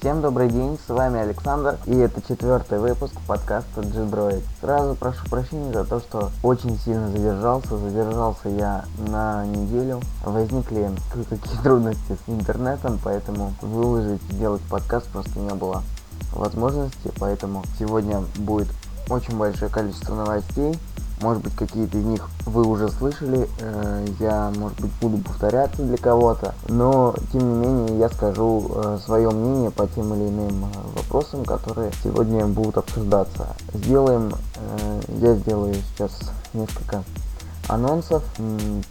Всем добрый день, с вами Александр, и это четвертый выпуск подкаста G-Droid. Сразу прошу прощения за то, что очень сильно задержался, задержался я на неделю. Возникли кое-какие трудности с интернетом, поэтому выложить, сделать подкаст просто не было возможности, поэтому сегодня будет очень большое количество новостей, может быть, какие-то из них вы уже слышали, э, я, может быть, буду повторяться для кого-то, но, тем не менее, я скажу э, свое мнение по тем или иным э, вопросам, которые сегодня будут обсуждаться. Сделаем, я сделаю сейчас несколько анонсов.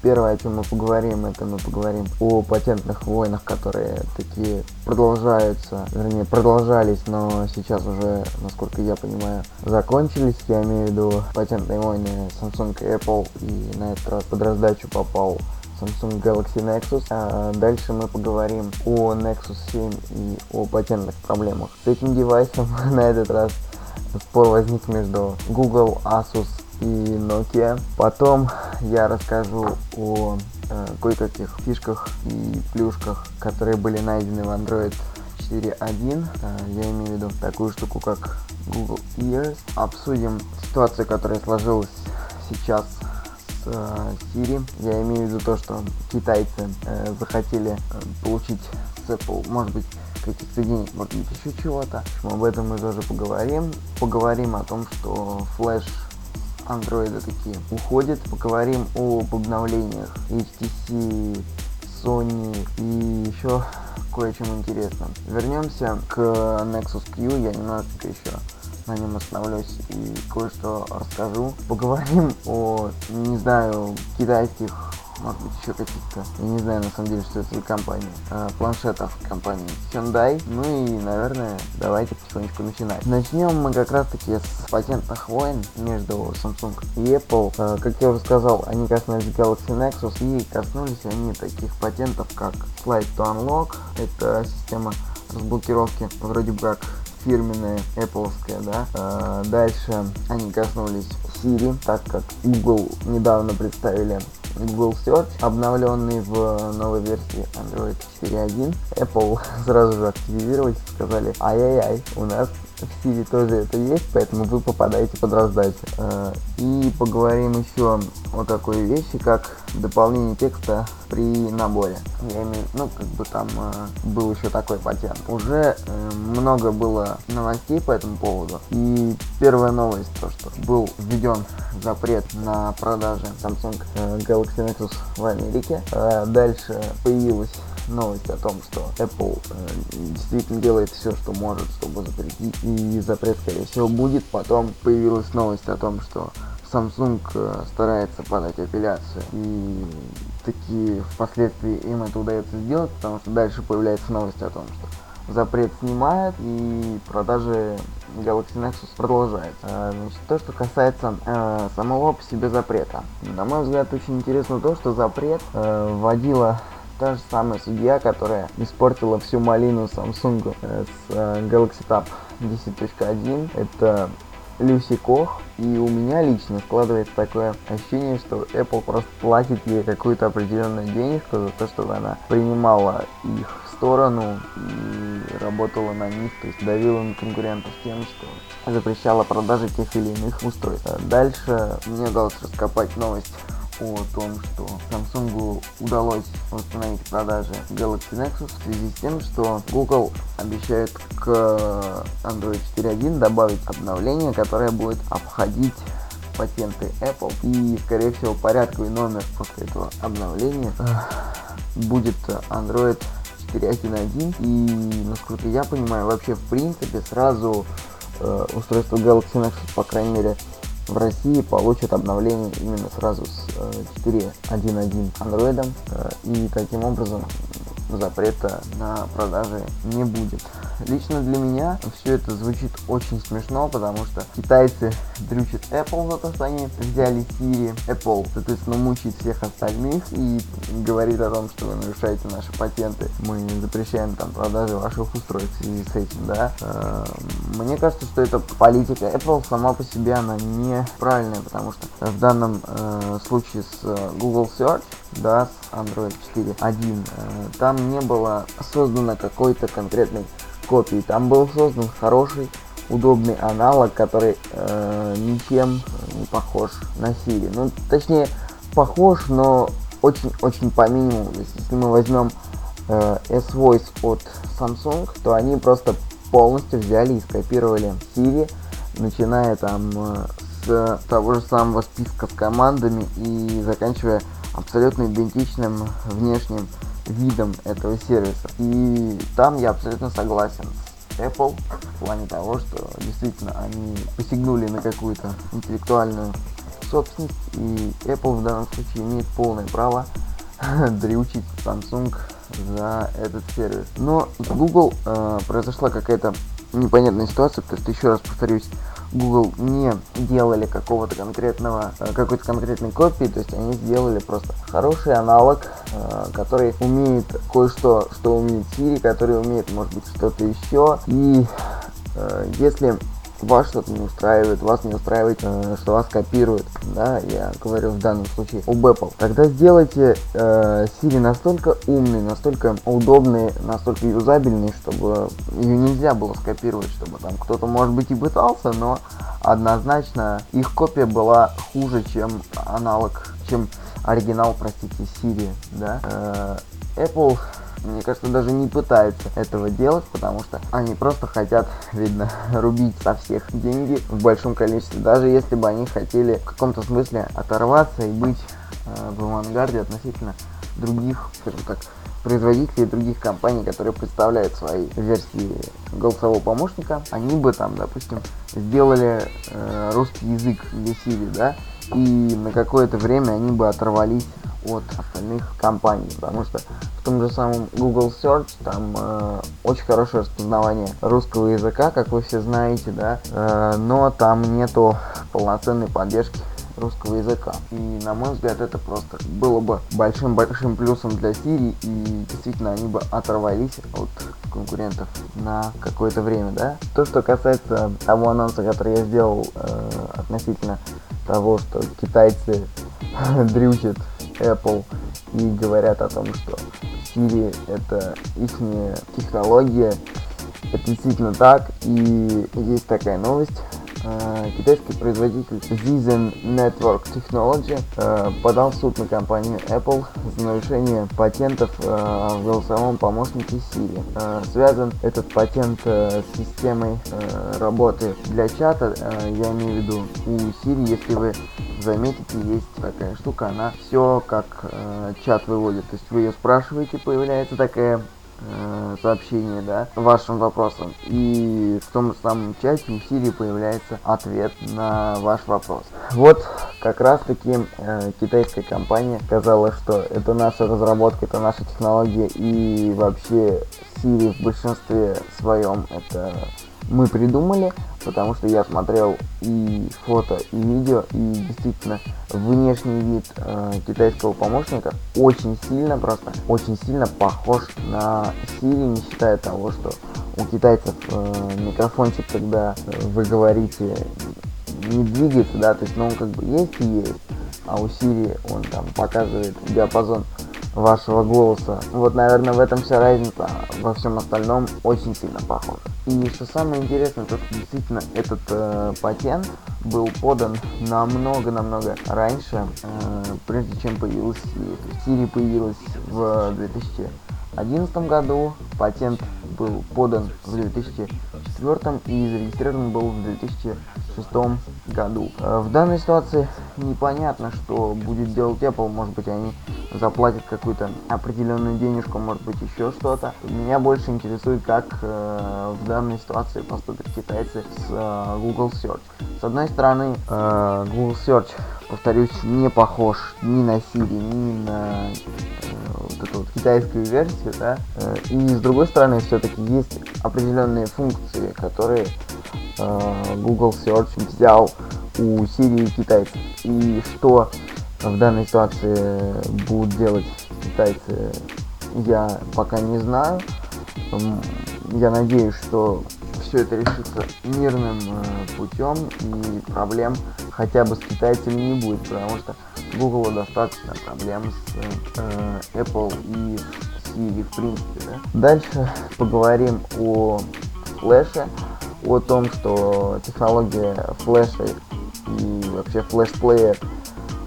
Первое, о чем мы поговорим, это мы поговорим о патентных войнах, которые такие продолжаются, вернее, продолжались, но сейчас уже, насколько я понимаю, закончились. Я имею в виду патентные войны Samsung и Apple, и на этот раз под раздачу попал Samsung Galaxy Nexus. А дальше мы поговорим о Nexus 7 и о патентных проблемах с этим девайсом. на этот раз спор возник между Google, Asus и Nokia. Потом я расскажу о э, кое-каких фишках и плюшках, которые были найдены в Android 4.1. Э, я имею в виду такую штуку, как Google Ears. Обсудим ситуацию, которая сложилась сейчас с э, Siri. Я имею в виду то, что китайцы э, захотели э, получить Apple, может быть, каких-то денег, может быть, еще чего-то. Об этом мы тоже поговорим. Поговорим о том, что флеш андроида такие уходят. Поговорим об обновлениях HTC, Sony и еще кое-чем интересным. Вернемся к Nexus Q, я немножечко еще на нем остановлюсь и кое-что расскажу. Поговорим о, не знаю, китайских может быть еще каких-то, я не знаю на самом деле, что это за компания, а, планшетов компании Hyundai. Ну и, наверное, давайте потихонечку начинать. Начнем мы как раз таки с патентных войн между Samsung и Apple. А, как я уже сказал, они коснулись Galaxy Nexus и коснулись они таких патентов, как Slide to Unlock, это система разблокировки вроде бы как фирменная Apple, да. А, дальше они коснулись Siri, так как Google недавно представили Google Search, обновленный в новой версии Android 4.1. Apple сразу же активировались и сказали, ай-яй-яй, у нас в Siri тоже это есть, поэтому вы попадаете под раздачу. Э, и поговорим еще о такой вещи, как дополнение текста при наборе. Я имею, ну, как бы там э, был еще такой патент. Уже э, много было новостей по этому поводу. И первая новость, то, что был введен запрет на продажи Samsung Galaxy Nexus в Америке. Дальше появилась новость о том, что Apple э, действительно делает все, что может, чтобы запретить, и запрет, скорее всего, будет. Потом появилась новость о том, что Samsung э, старается подать апелляцию, и такие впоследствии им это удается сделать, потому что дальше появляется новость о том, что запрет снимает и продажи Galaxy Nexus продолжается. Э, значит, то, что касается э, самого по себе запрета. На мой взгляд, очень интересно то, что запрет э, вводила та же самая судья, которая испортила всю малину Samsung э, с э, Galaxy Tab 10.1. Это Люси Кох. И у меня лично складывается такое ощущение, что Apple просто платит ей какую-то определенную денежку за то, чтобы она принимала их в сторону и работала на них, то есть давила на конкурентов тем, что запрещала продажи тех или иных устройств. Дальше мне удалось раскопать новость о том, что Samsung удалось восстановить продажи Galaxy Nexus в связи с тем, что Google обещает к Android 4.1 добавить обновление, которое будет обходить патенты Apple. И, скорее всего, порядковый номер после этого обновления будет Android 4.1.1. И, насколько я понимаю, вообще, в принципе, сразу э, устройство Galaxy Nexus, по крайней мере, в России получат обновление именно сразу с 4.1.1 э, Android э, и таким образом запрета на продажи не будет. Лично для меня все это звучит очень смешно, потому что китайцы дрючат Apple за то, что они взяли Siri. Apple, соответственно, мучает всех остальных и говорит о том, что вы нарушаете наши патенты. Мы запрещаем там продажи ваших устройств в связи с этим, да. Э, мне кажется, что эта политика Apple сама по себе, она неправильная, потому что в данном э, случае с э, Google Search, да, с Android 4.1, э, там не было создано какой-то конкретной копии. Там был создан хороший, удобный аналог, который э, ничем не похож на Siri. Ну, точнее, похож, но очень-очень по минимуму. Если мы возьмем э, S-Voice от Samsung, то они просто полностью взяли и скопировали Siri, начиная там э, с того же самого списка с командами и заканчивая абсолютно идентичным внешним видом этого сервиса. И там я абсолютно согласен с Apple в плане того, что действительно они посягнули на какую-то интеллектуальную собственность, и Apple в данном случае имеет полное право дрючить Samsung за этот сервис. Но с Google э, произошла какая-то непонятная ситуация, потому что, еще раз повторюсь, Google не делали какого-то конкретного, э, какой-то конкретной копии, то есть они сделали просто хороший аналог, э, который умеет кое-что, что умеет Siri, который умеет, может быть, что-то еще. И э, если вас что-то не устраивает, вас не устраивает, э, что вас копируют, да, я говорю в данном случае об Apple, тогда сделайте э, Siri настолько умный, настолько удобный, настолько юзабельный, чтобы ее нельзя было скопировать, чтобы там кто-то, может быть, и пытался, но однозначно их копия была хуже, чем аналог, чем оригинал, простите, Siri, да. Э, Apple мне кажется, даже не пытаются этого делать, потому что они просто хотят, видно, рубить со всех деньги в большом количестве. Даже если бы они хотели в каком-то смысле оторваться и быть э, в авангарде относительно других, скажем так, производителей других компаний, которые представляют свои версии голосового помощника, они бы там, допустим, сделали э, русский язык для Siri, да, и на какое-то время они бы оторвались от остальных компаний, потому что в том же самом Google Search там э, очень хорошее распознавание русского языка, как вы все знаете, да, э, но там нету полноценной поддержки русского языка. И на мой взгляд это просто было бы большим-большим плюсом для Siri и действительно они бы оторвались от конкурентов на какое-то время, да. То, что касается того анонса, который я сделал э, относительно того, что китайцы дрючат Apple и говорят о том, что Siri это их технология. Это действительно так. И есть такая новость. Э, китайский производитель Zizen Network Technology э, подал в суд на компанию Apple за нарушение патентов э, в голосовом помощнике Siri. Связан этот патент с системой работы для чата, я имею в виду у Siri, если вы заметите, есть такая штука, она все как чат выводит, то есть вы ее спрашиваете, появляется такая э, сообщение, да, вашим вопросам. И в том же самом чате у Siri появляется ответ на ваш вопрос. Вот как раз таки э, китайская компания сказала, что это наша разработка, это наша технология и вообще Siri в большинстве своем это мы придумали, потому что я смотрел и фото, и видео, и действительно внешний вид э, китайского помощника очень сильно, просто очень сильно похож на Siri, не считая того, что у китайцев э, микрофончик, когда вы говорите, не двигается, да, то есть, ну, он как бы есть и есть, а у Siri он там показывает диапазон вашего голоса. Вот, наверное, в этом вся разница, во всем остальном очень сильно похож. И что самое интересное, то что действительно этот э, патент был подан намного-намного раньше, э, прежде чем появилась Siri. Siri появилась в 2011 году, патент был подан в 2004 и зарегистрирован был в 2006 году. Э, в данной ситуации непонятно, что будет делать Apple, может быть они заплатят какую-то определенную денежку, может быть еще что-то. Меня больше интересует, как э, в данной ситуации поступят китайцы с э, Google Search. С одной стороны, э, Google Search, повторюсь, не похож ни на Siri, ни на э, вот эту вот китайскую версию, да, э, и с другой стороны, все-таки есть определенные функции, которые Google Search взял у Siri и китайцев. И что в данной ситуации будут делать китайцы, я пока не знаю. Я надеюсь, что все это решится мирным э, путем и проблем хотя бы с китайцами не будет, потому что Google достаточно проблем с э, Apple и Siri в принципе. Да? Дальше поговорим о флеше, о том, что технология флеша и вообще флеш-плеер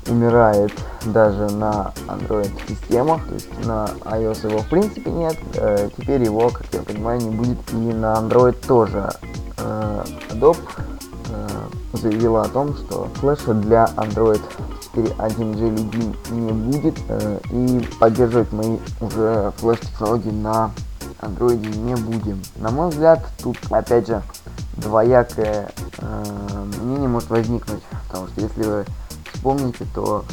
умирает даже на Android системах, то есть на iOS его в принципе нет, э, теперь его, как я понимаю, не будет и на Android тоже. Э, Adobe э, заявила о том, что флеша для Android 4.1G любим не будет э, и поддерживать мы уже флеш-технологии на Android не будем. На мой взгляд, тут опять же двоякое э, мнение может возникнуть, потому что если вы вспомните, то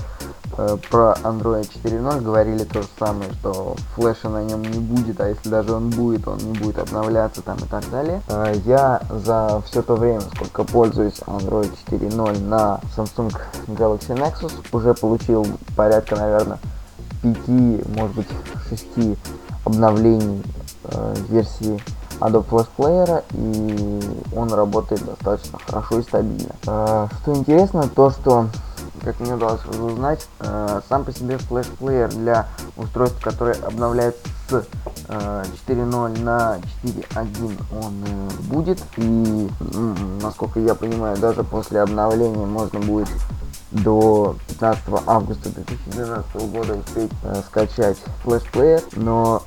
э, про Android 4.0 говорили то же самое, что флеша на нем не будет, а если даже он будет, он не будет обновляться там и так далее. Э, я за все то время, сколько пользуюсь Android 4.0 на Samsung Galaxy Nexus, уже получил порядка, наверное, 5, может быть, 6 обновлений э, версии Adobe Flash Player и он работает достаточно хорошо и стабильно. Э, что интересно, то что как мне удалось узнать, э, сам по себе Flash Player для устройств, которые обновляются с э, 4.0 на 4.1 он будет. И, насколько я понимаю, даже после обновления можно будет до 15 августа 2012 года успеть э, скачать Flash Player. Но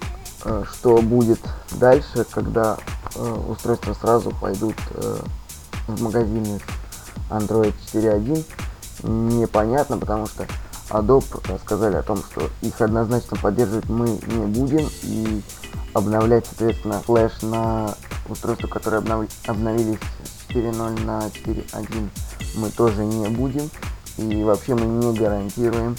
что будет дальше, когда э, устройства сразу пойдут э, в магазины Android 4.1, непонятно, потому что Adobe сказали о том, что их однозначно поддерживать мы не будем и обновлять, соответственно, флеш на устройства, которые обнов... обновились с 4.0 на 4.1 мы тоже не будем. И вообще мы не гарантируем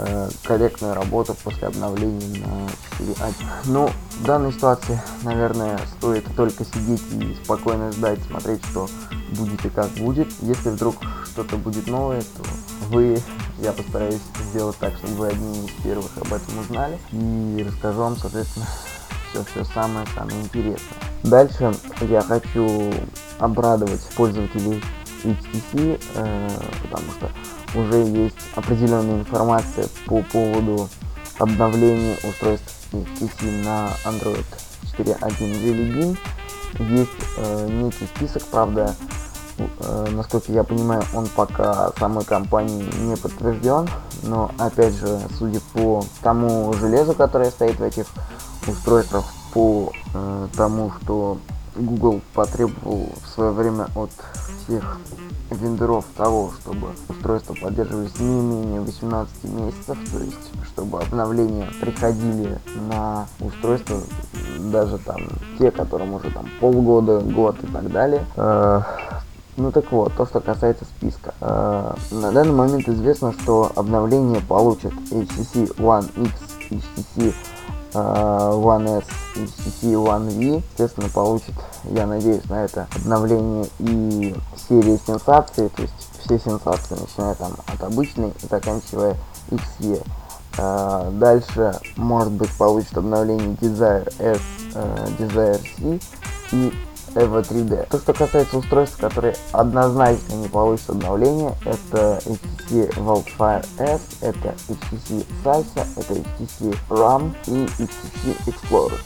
э, корректную работу после обновления на 4.1. Ну, в данной ситуации, наверное, стоит только сидеть и спокойно ждать, смотреть, что будет и как будет. Если вдруг что-то будет новое, то вы, я постараюсь сделать так, чтобы вы одни из первых об этом узнали. И расскажу вам, соответственно, все-все самое-самое интересное. Дальше я хочу обрадовать пользователей HTC, э, потому что уже есть определенная информация по поводу обновления устройств HTC на Android 4.1 Jelly Bean. Есть э, некий список, правда, Э, насколько я понимаю, он пока самой компании не подтвержден, но опять же, судя по тому железу, которое стоит в этих устройствах, по э, тому, что Google потребовал в свое время от всех вендоров того, чтобы устройства поддерживались не менее 18 месяцев, то есть чтобы обновления приходили на устройство даже там те, которым уже там полгода, год и так далее. Э, ну так вот, то, что касается списка. Э, на данный момент известно, что обновление получат HTC One X, HTC One S, HTC One V. Естественно, получит, я надеюсь, на это обновление и серия сенсаций, то есть все сенсации, начиная там от обычной и заканчивая XE. Uh, дальше, может быть, получит обновление Desire S, uh, Desire C и EVO 3D. То, что касается устройств, которые однозначно не получат обновление, это HTC Wildfire S, это HTC Salsa, это HTC RAM и HTC Explorer.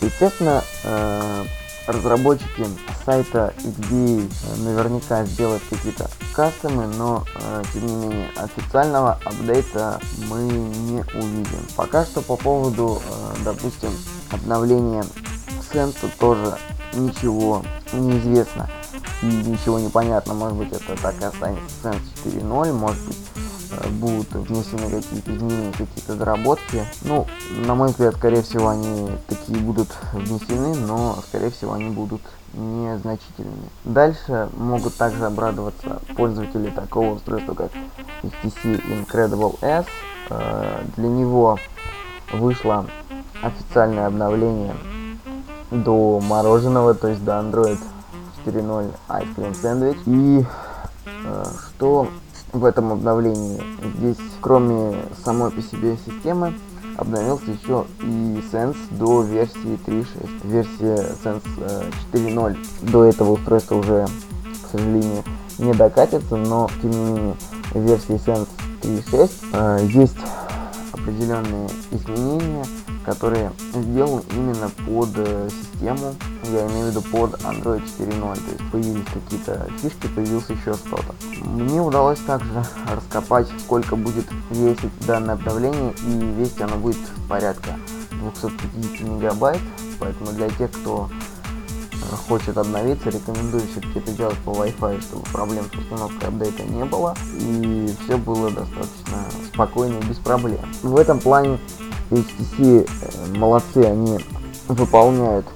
Естественно, э, разработчики сайта XD наверняка сделают какие-то кастомы, но э, тем не менее официального апдейта мы не увидим. Пока что по поводу, э, допустим, обновления Sense тоже ничего неизвестно и ничего не понятно. Может быть это так и останется Sense 4.0, может быть э, будут внесены какие-то изменения, какие-то доработки. Ну, на мой взгляд, скорее всего, они такие будут внесены, но, скорее всего, они будут незначительными. Дальше могут также обрадоваться пользователи такого устройства, как HTC Incredible S. Э, для него вышло официальное обновление до мороженого, то есть до Android 4.0 Ice Cream Sandwich. И э, что в этом обновлении? Здесь, кроме самой по себе системы, обновился еще и Sense до версии 3.6. Версия Sense э, 4.0 до этого устройства уже, к сожалению, не докатится, но тем не менее версии Sense 3.6 э, есть определенные изменения, которые сделал именно под э, систему, я имею в виду под Android 4.0, то есть появились какие-то фишки, появился еще что-то. Мне удалось также раскопать, сколько будет весить данное обновление, и весить оно будет порядка 250 мегабайт, поэтому для тех, кто хочет обновиться, рекомендую все-таки это делать по Wi-Fi, чтобы проблем с установкой апдейта не было, и все было достаточно спокойно и без проблем. В этом плане HTC э, молодцы, они выполняют,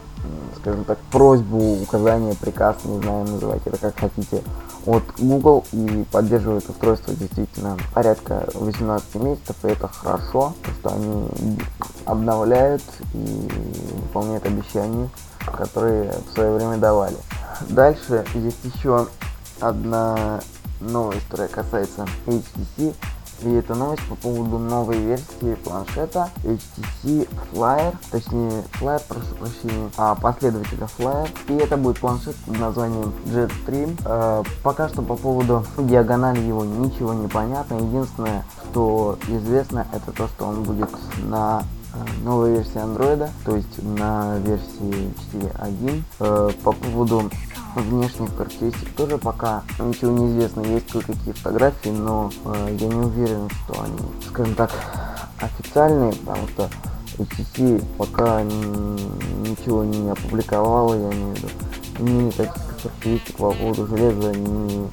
скажем так, просьбу, указание, приказ, не знаю, называйте это как хотите, от Google и поддерживают устройство действительно порядка 18 месяцев, и это хорошо, что они обновляют и выполняют обещания которые в свое время давали. Дальше есть еще одна новость, которая касается HTC. И это новость по поводу новой версии планшета HTC Flyer, точнее Flyer, прошу прощения, а последователя Flyer. И это будет планшет под названием Jetstream. Э, пока что по поводу диагонали его ничего не понятно. Единственное, что известно, это то, что он будет на новая версия андроида, то есть на версии 4.1. Э, по поводу внешних характеристик тоже пока ничего не известно. Есть кое-какие фотографии, но э, я не уверен, что они, скажем так, официальные, потому что HTC пока ничего не опубликовала, я имею в виду, ни никаких характеристик по поводу железа, ни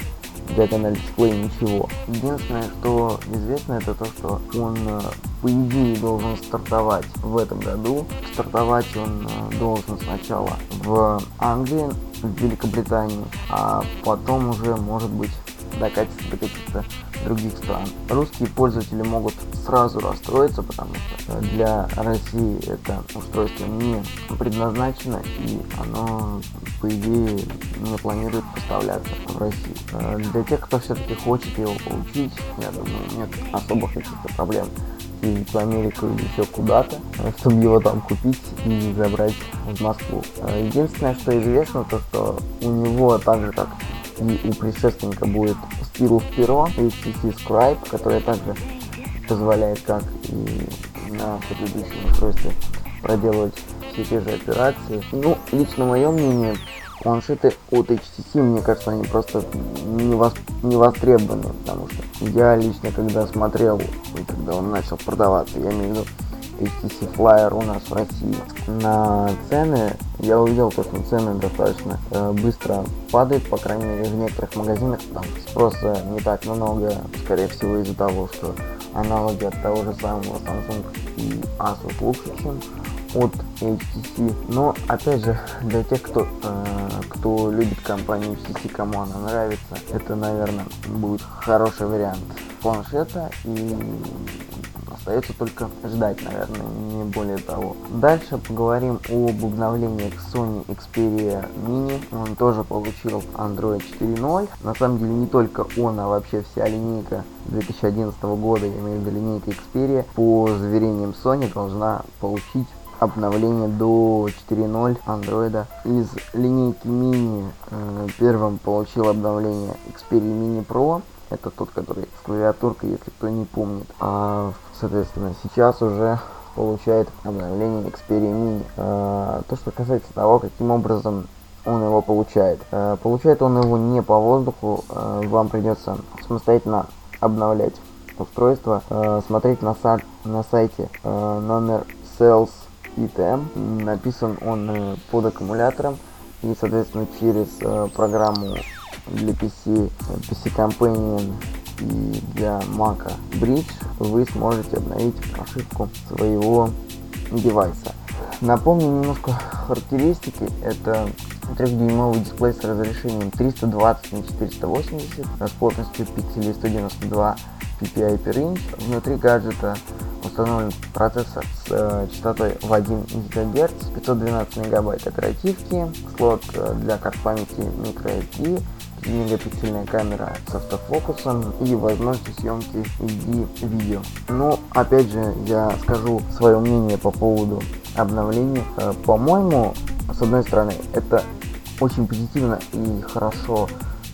диагональ дисплей, ничего. Единственное, что известно, это то, что он, э, по идее, должен стартовать в этом году. Стартовать он э, должен сначала в Англии, в Великобритании, а потом уже, может быть, докатится до каких-то других стран. Русские пользователи могут сразу расстроиться, потому что для России это устройство не предназначено и оно, по идее, не планирует поставляться в России. Э, для тех, кто все-таки хочет его получить, я думаю, нет особых каких-то проблем ездить в Америку или еще куда-то, э, чтобы его там купить и забрать в Москву. Э, единственное, что известно, то что у него так же, как и у предшественника будет Stylus Pero HTC Scribe, которая также позволяет, как и на предыдущем устройстве, проделывать все те же операции. Ну, лично мое мнение, планшеты от HTC, мне кажется, они просто не, вос, не востребованы, потому что я лично, когда смотрел, когда он начал продаваться, я имею в виду HTC Flyer у нас в России на цены, я увидел, то, что цены достаточно э, быстро падают, по крайней мере в некоторых магазинах там спроса не так много, скорее всего из-за того, что аналоги от того же самого Samsung и Asus лучше, чем от HTC. Но опять же, для тех, кто, э, кто любит компанию HTC, кому она нравится, это, наверное, будет хороший вариант планшета и Остается только ждать, наверное, не более того. Дальше поговорим об обновлении Sony Xperia Mini. Он тоже получил Android 4.0. На самом деле не только он, а вообще вся линейка 2011 года, я имею в виду линейка Xperia, по заверениям Sony должна получить обновление до 4.0 андроида. Из линейки мини э, первым получил обновление Xperia Mini Pro. Это тот, который с клавиатуркой, если кто не помнит. А соответственно, сейчас уже получает обновление Xperia Mini. А, то, что касается того, каким образом он его получает. А, получает он его не по воздуху, а, вам придется самостоятельно обновлять устройство, смотреть на, са на сайте номер Sales ITM. Написан он э, под аккумулятором и, соответственно, через программу для PC, PC Companion и для Mac Bridge вы сможете обновить прошивку своего девайса. Напомню немножко характеристики. Это 3-дюймовый дисплей с разрешением 320 на 480 с плотностью пикселей 192 ppi per inch. Внутри гаджета установлен процессор с э, частотой в 1 ГГц, 512 мегабайт оперативки, слот э, для карт памяти microSD, мегапиксельная камера с автофокусом и возможность съемки HD видео. Но опять же я скажу свое мнение по поводу обновления. Э, по-моему, с одной стороны, это очень позитивно и хорошо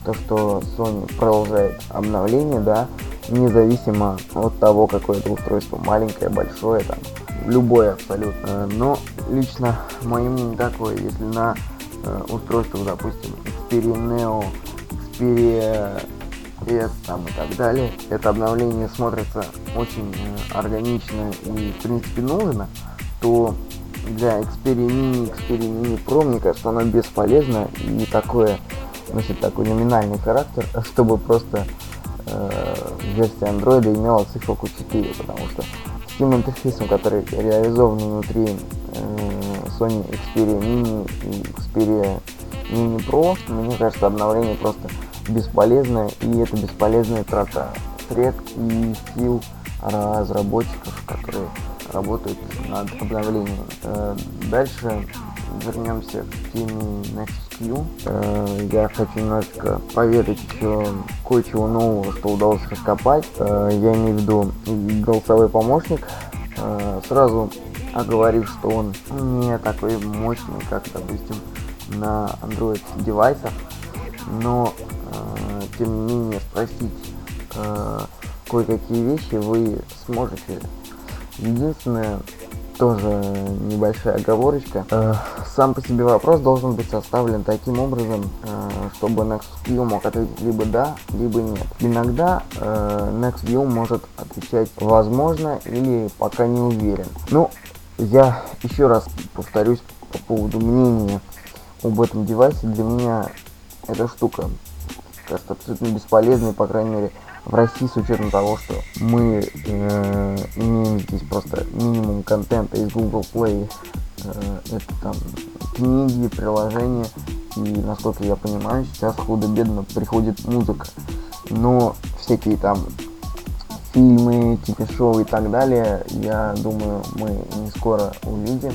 то, что Sony продолжает обновление, да, независимо от того, какое это устройство, маленькое, большое, там, любое абсолютно. Но лично мое мнение такое, если на э, устройствах, допустим, Xperia Neo, Xperia S там и так далее, это обновление смотрится очень э, органично и в принципе нужно, то для Xperia Mini, Xperia Mini Pro, мне кажется, оно бесполезно и такое носит такой номинальный характер, чтобы просто э, версия Android имела циферку 4, потому что с тем интерфейсом, который реализован внутри э, Sony Xperia Mini и Xperia Mini Pro, мне кажется, обновление просто бесполезное, и это бесполезная трата средств и сил разработчиков, которые работают над обновлением. Э, дальше вернемся к теме Nexus Q. Э, я хочу немножко поведать еще кое-чего нового, что удалось раскопать. Э, я имею в виду голосовой помощник. Сразу оговорив, что он не такой мощный, как, допустим, на Android девайсах, но тем не менее спросить кое-какие вещи вы сможете Единственное, тоже небольшая оговорочка. Э, сам по себе вопрос должен быть составлен таким образом, э, чтобы NextView мог ответить либо да, либо нет. Иногда э, NextView может отвечать возможно или пока не уверен. Ну, я еще раз повторюсь по поводу мнения об этом девайсе. Для меня эта штука кажется абсолютно бесполезной, по крайней мере, в России с учетом того, что мы э, имеем здесь просто минимум контента из Google Play, э, это там книги, приложения, и насколько я понимаю, сейчас худо-бедно приходит музыка. Но всякие там фильмы, типа-шоу и так далее, я думаю, мы не скоро увидим.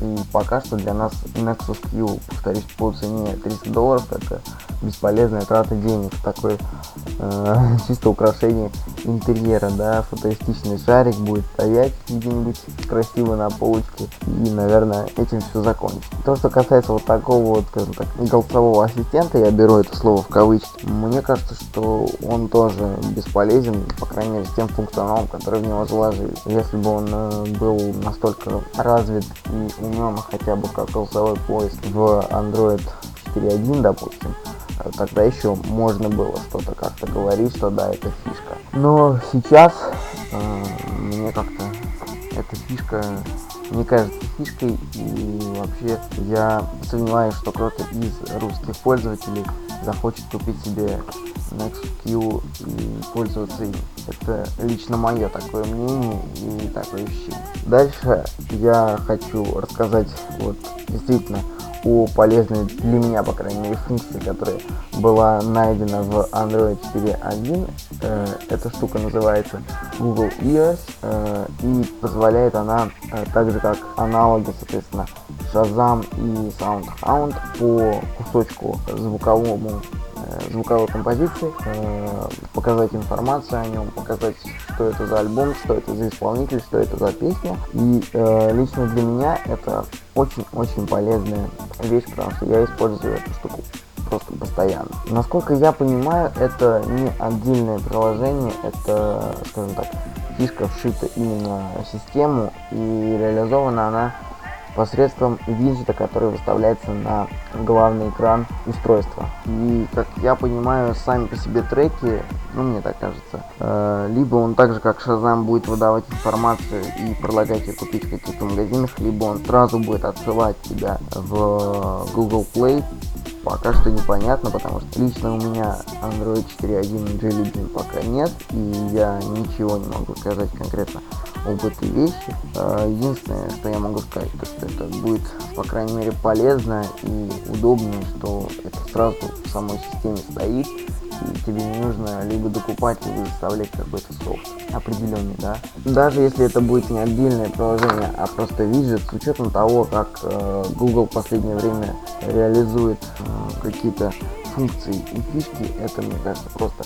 И пока что для нас Nexus Q, повторюсь, по цене 300 долларов, это бесполезная трата денег. Такое э, чисто украшение интерьера, да, футуристичный шарик будет стоять где-нибудь красиво на полочке. И, наверное, этим все закончится. То, что касается вот такого вот, скажем так, голосового ассистента, я беру это слово в кавычки, мне кажется, что он тоже бесполезен, по крайней мере, с тем функционалом, который в него заложили. Если бы он э, был настолько развит и умен хотя бы как голосовой поиск в Android 4.1, допустим, тогда еще можно было что-то как-то говорить, что да, это фишка. Но сейчас э, мне как-то эта фишка не кажется фишкой и вообще я сомневаюсь, что кто-то из русских пользователей захочет купить себе Nexus Q и пользоваться им. Это лично мое такое мнение и такое ощущение. Дальше я хочу рассказать вот действительно о полезной для меня, по крайней мере, функции, которая была найдена в Android 4.1. Э, эта штука называется Google Ears э, и позволяет она, э, так же как аналоги, соответственно, Shazam и SoundHound по кусочку звуковому звуковой композиции, показать информацию о нем, показать, что это за альбом, что это за исполнитель, что это за песня. И лично для меня это очень-очень полезная вещь, потому что я использую эту штуку просто постоянно. Насколько я понимаю, это не отдельное приложение, это, скажем так, фишка вшита именно в систему и реализована она посредством виджета, который выставляется на главный экран устройства. И, как я понимаю, сами по себе треки, ну, мне так кажется, э, либо он так же, как Shazam, будет выдавать информацию и предлагать ее купить в каких-то магазинах, либо он сразу будет отсылать тебя в Google Play пока что непонятно, потому что лично у меня Android 4.1 Jelly пока нет, и я ничего не могу сказать конкретно об этой вещи. А, единственное, что я могу сказать, то что это будет, по крайней мере, полезно и удобно, что это сразу в самой системе стоит, тебе не нужно либо докупать, либо заставлять какой-то софт определенный, да. Даже если это будет не отдельное приложение, а просто виджет, с учетом того, как э, Google в последнее время реализует э, какие-то функции и фишки, это, мне кажется, просто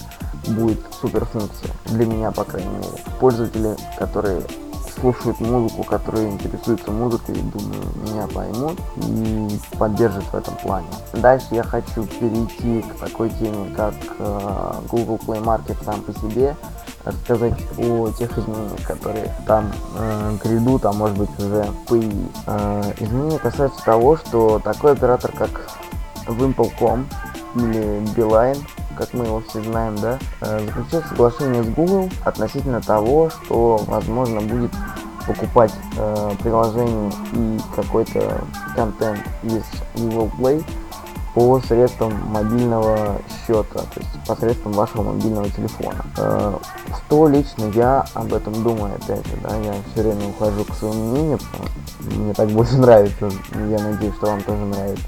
будет супер функция. Для меня, по крайней мере. Пользователи, которые слушают музыку, которые интересуются музыкой, думаю, меня поймут и поддержат в этом плане. Дальше я хочу перейти к такой теме, как э, Google Play Market сам по себе, рассказать о тех изменениях, которые там э, грядут, а может быть уже появились. Э, изменения касаются того, что такой оператор, как Wimpel.com или Beeline, как мы его все знаем, да, э, заключил соглашение с Google относительно того, что возможно будет покупать э, приложение и какой-то контент из Google Play по средствам мобильного счета, то есть посредством вашего мобильного телефона. Э, что лично я об этом думаю, опять же, да, я все время ухожу к своему мнению, мне так больше нравится, я надеюсь, что вам тоже нравится.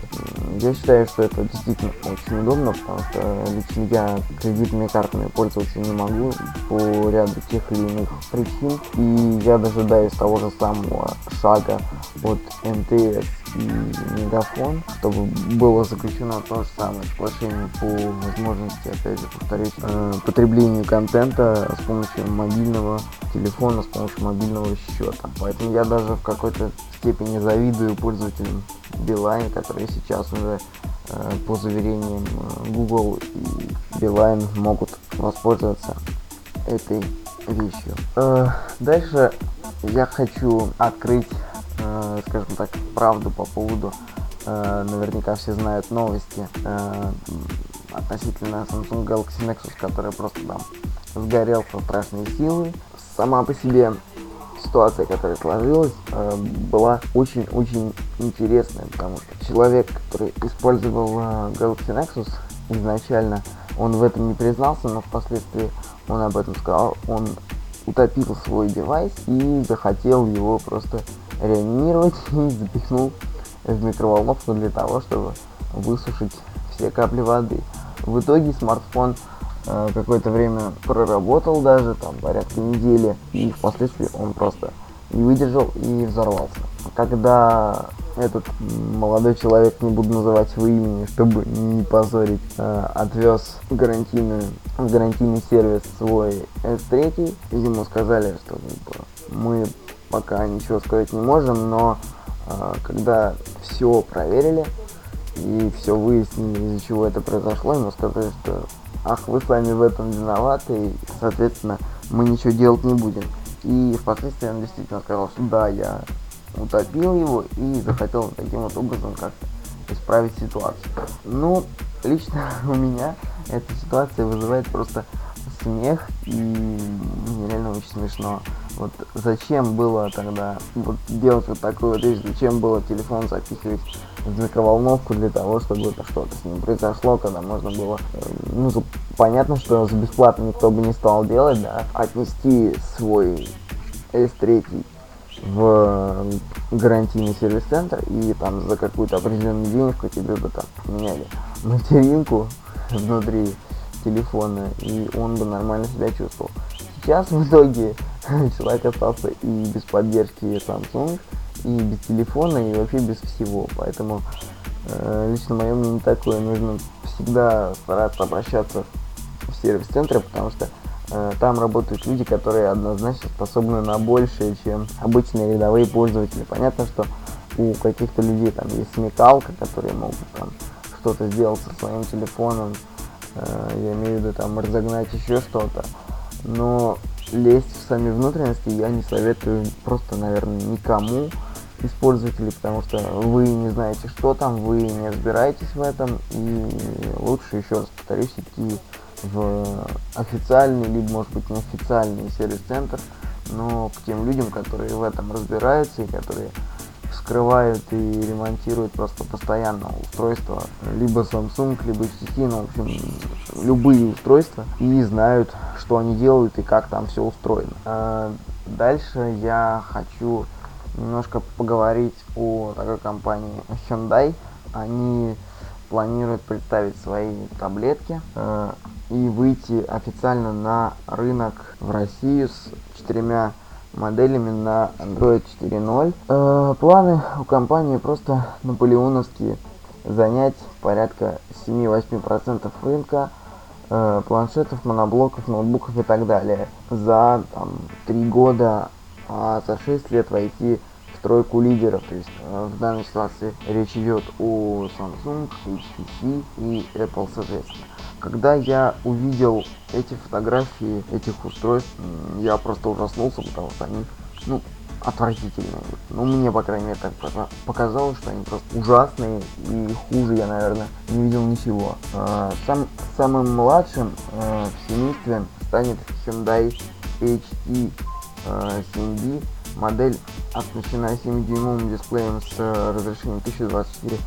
Я считаю, что это действительно очень удобно, потому что лично я кредитными картами пользоваться не могу по ряду тех или иных причин, и я дожидаюсь того же самого шага от МТС Мегафон, чтобы было заключено то же самое соглашение по возможности, опять же, повторюсь, э, потреблению контента с помощью мобильного телефона, с помощью мобильного счета. Поэтому я даже в какой-то степени завидую пользователям Билайн, которые сейчас уже э, по заверениям э, Google и Билайн могут воспользоваться этой вещью. Э, дальше я хочу открыть э, скажем так, правду по поводу, э, наверняка все знают новости э, относительно Samsung Galaxy Nexus, который просто там сгорел со страшной силой. Сама по себе ситуация, которая сложилась, э, была очень-очень интересная, потому что человек, который использовал э, Galaxy Nexus изначально, он в этом не признался, но впоследствии он об этом сказал, он утопил свой девайс и захотел его просто реанимировать и запихнул в микроволновку для того, чтобы высушить все капли воды. В итоге смартфон э, какое-то время проработал даже, там, порядка недели, и впоследствии он просто не выдержал и взорвался. Когда этот молодой человек, не буду называть его имени, чтобы не позорить, э, отвез гарантийную, в гарантийный сервис свой S3, ему сказали, что типа, мы пока ничего сказать не можем, но э, когда все проверили и все выяснили, из-за чего это произошло, ему сказали, что ах, вы сами в этом виноваты, и, соответственно, мы ничего делать не будем. И впоследствии он действительно сказал, что да, я утопил его и захотел таким вот образом как-то исправить ситуацию. Ну, лично у меня эта ситуация вызывает просто смех и нереально очень смешно. Вот зачем было тогда вот делать вот такую вещь, зачем было телефон запихивать в микроволновку для того, чтобы это что-то с ним произошло, когда можно было, э, ну, понятно, что за бесплатно никто бы не стал делать, да, отнести свой S3 в гарантийный сервис-центр и там за какую-то определенную денежку тебе бы там поменяли материнку внутри телефона, и он бы нормально себя чувствовал. Сейчас в итоге человек остался и без поддержки Samsung, и без телефона, и вообще без всего. Поэтому э, лично мое мнение такое, нужно всегда стараться обращаться в сервис-центры, потому что э, там работают люди, которые однозначно способны на большее, чем обычные рядовые пользователи. Понятно, что у каких-то людей там есть смекалка, которые могут там что-то сделать со своим телефоном, э, я имею в виду там разогнать еще что-то, но лезть в сами внутренности я не советую просто, наверное, никому из пользователей, потому что вы не знаете, что там, вы не разбираетесь в этом, и лучше, еще раз повторюсь, идти в официальный, либо, может быть, неофициальный сервис-центр, но к тем людям, которые в этом разбираются и которые вскрывают и ремонтируют просто постоянно устройства, либо Samsung, либо HTC, ну, в общем, любые устройства, и знают, что они делают и как там все устроено. А дальше я хочу немножко поговорить о такой компании Hyundai. Они планируют представить свои таблетки э, и выйти официально на рынок в Россию с четырьмя моделями на Android 4.0. Э, планы у компании просто наполеоновские. Занять порядка 7-8% рынка э, планшетов, моноблоков, ноутбуков и так далее. За там, 3 года а за 6 лет войти в тройку лидеров. То есть э, в данной ситуации речь идет о Samsung, HTC и Apple, соответственно. Когда я увидел эти фотографии этих устройств, я просто ужаснулся, потому что они, ну, отвратительные. Ну, мне, по крайней мере, так показалось, что они просто ужасные, и хуже я, наверное, не видел ничего. А, сам, самым младшим а, в семействе станет Hyundai HT 7B. Модель оснащена 7-дюймовым дисплеем с разрешением 1024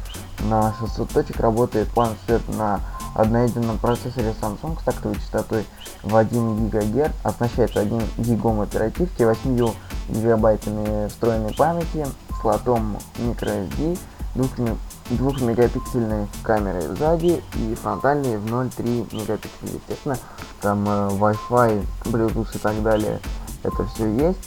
на 600 точек. Работает планшет на одноядерном процессоре Samsung с тактовой частотой в 1 ГГц. Оснащается 1 гигом оперативки, 8 гигабайтами встроенной памяти, слотом microSD, 2 мегапиксельной камерой сзади и фронтальной в 0,3 мегапикселя. Естественно, там э, Wi-Fi, Bluetooth и так далее, это все есть.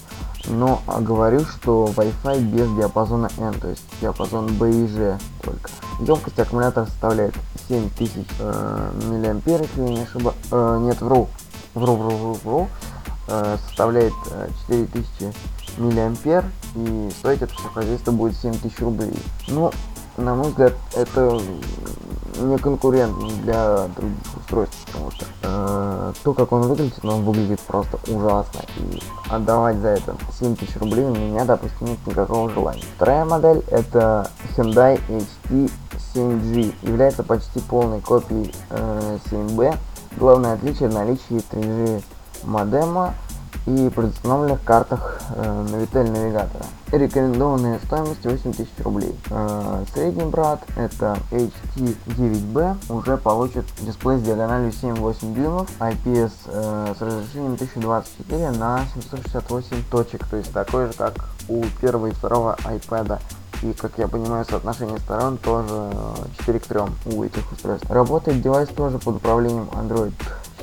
Но говорю, что Wi-Fi без диапазона N, то есть диапазон B и G только. Емкость аккумулятора составляет 7000 э, миллиампер, если не ошибаюсь. Э, нет, вру. Вру, вру, вру, вру. Э, составляет 4000 э, миллиампер и стоить это все хозяйство будет 7000 рублей. Ну, на мой взгляд, это не конкурент для других устройств, потому что э, то, как он выглядит, он выглядит просто ужасно. И отдавать за это 7000 рублей у меня, допустим, нет никакого желания. Вторая модель это Hyundai HT 7G. Является почти полной копией э, 7B. Главное отличие в наличии 3G модема и предустановленных картах э, Navitel навигатора. Рекомендованная стоимость 8000 рублей. Э, средний брат это HT9B уже получит дисплей с диагональю 7,8 дюймов, IPS э, с разрешением 1024 на 768 точек, то есть такой же как у первого и второго iPad. И, как я понимаю, соотношение сторон тоже 4 к 3 у этих устройств. Работает девайс тоже под управлением Android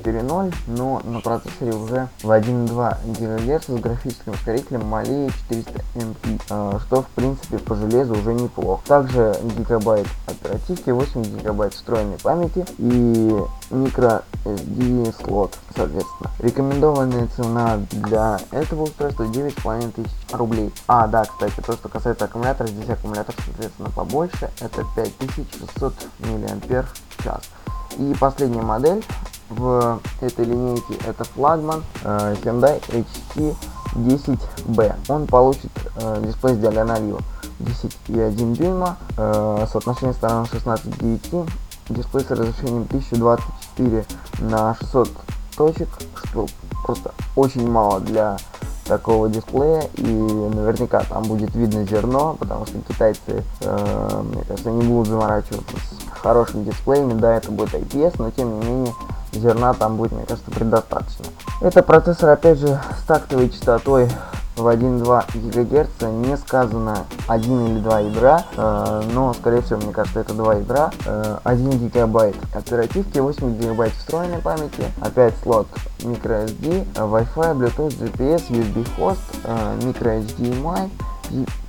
4.0, но на процессоре уже в 1.2 ГГц с графическим ускорителем Mali 400 MP, что в принципе по железу уже неплохо. Также гигабайт оперативки, 8 гигабайт встроенной памяти и micro SD слот, соответственно. Рекомендованная цена для этого устройства 9500 рублей. А, да, кстати, то, что касается аккумулятора, здесь аккумулятор, соответственно, побольше, это 5600 мАч. И последняя модель в этой линейке это флагман э, Hyundai HT 10B. Он получит э, дисплей с диагональю 10,1 дюйма, э, соотношение сторон 16 к 9, дисплей с разрешением 1024 на 600 точек, что просто очень мало для такого дисплея и наверняка там будет видно зерно, потому что китайцы, э, мне кажется, не будут заморачиваться с хорошими дисплеями, да, это будет IPS, но тем не менее зерна там будет, мне кажется, предостаточно. Это процессор, опять же, с тактовой частотой в 1,2 ГГц не сказано 1 или 2 ядра, э, но скорее всего мне кажется это 2 ядра, э, 1 гигабайт оперативки, 8 гигабайт встроенной памяти, опять слот microSD, Wi-Fi, Bluetooth, GPS, USB хост, э, microHDMI,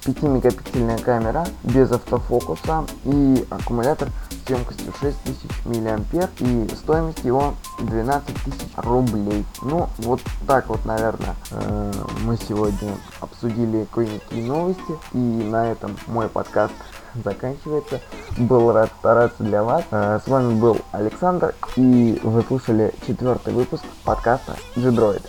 5-мегапиксельная камера без автофокуса и аккумулятор с емкостью 6000 мА и стоимость его 12 тысяч рублей. Ну, вот так вот, наверное, э, мы сегодня обсудили кое-какие новости. И на этом мой подкаст заканчивается. Был рад стараться для вас. Э, с вами был Александр, и вы слушали четвертый выпуск подкаста G-Droid.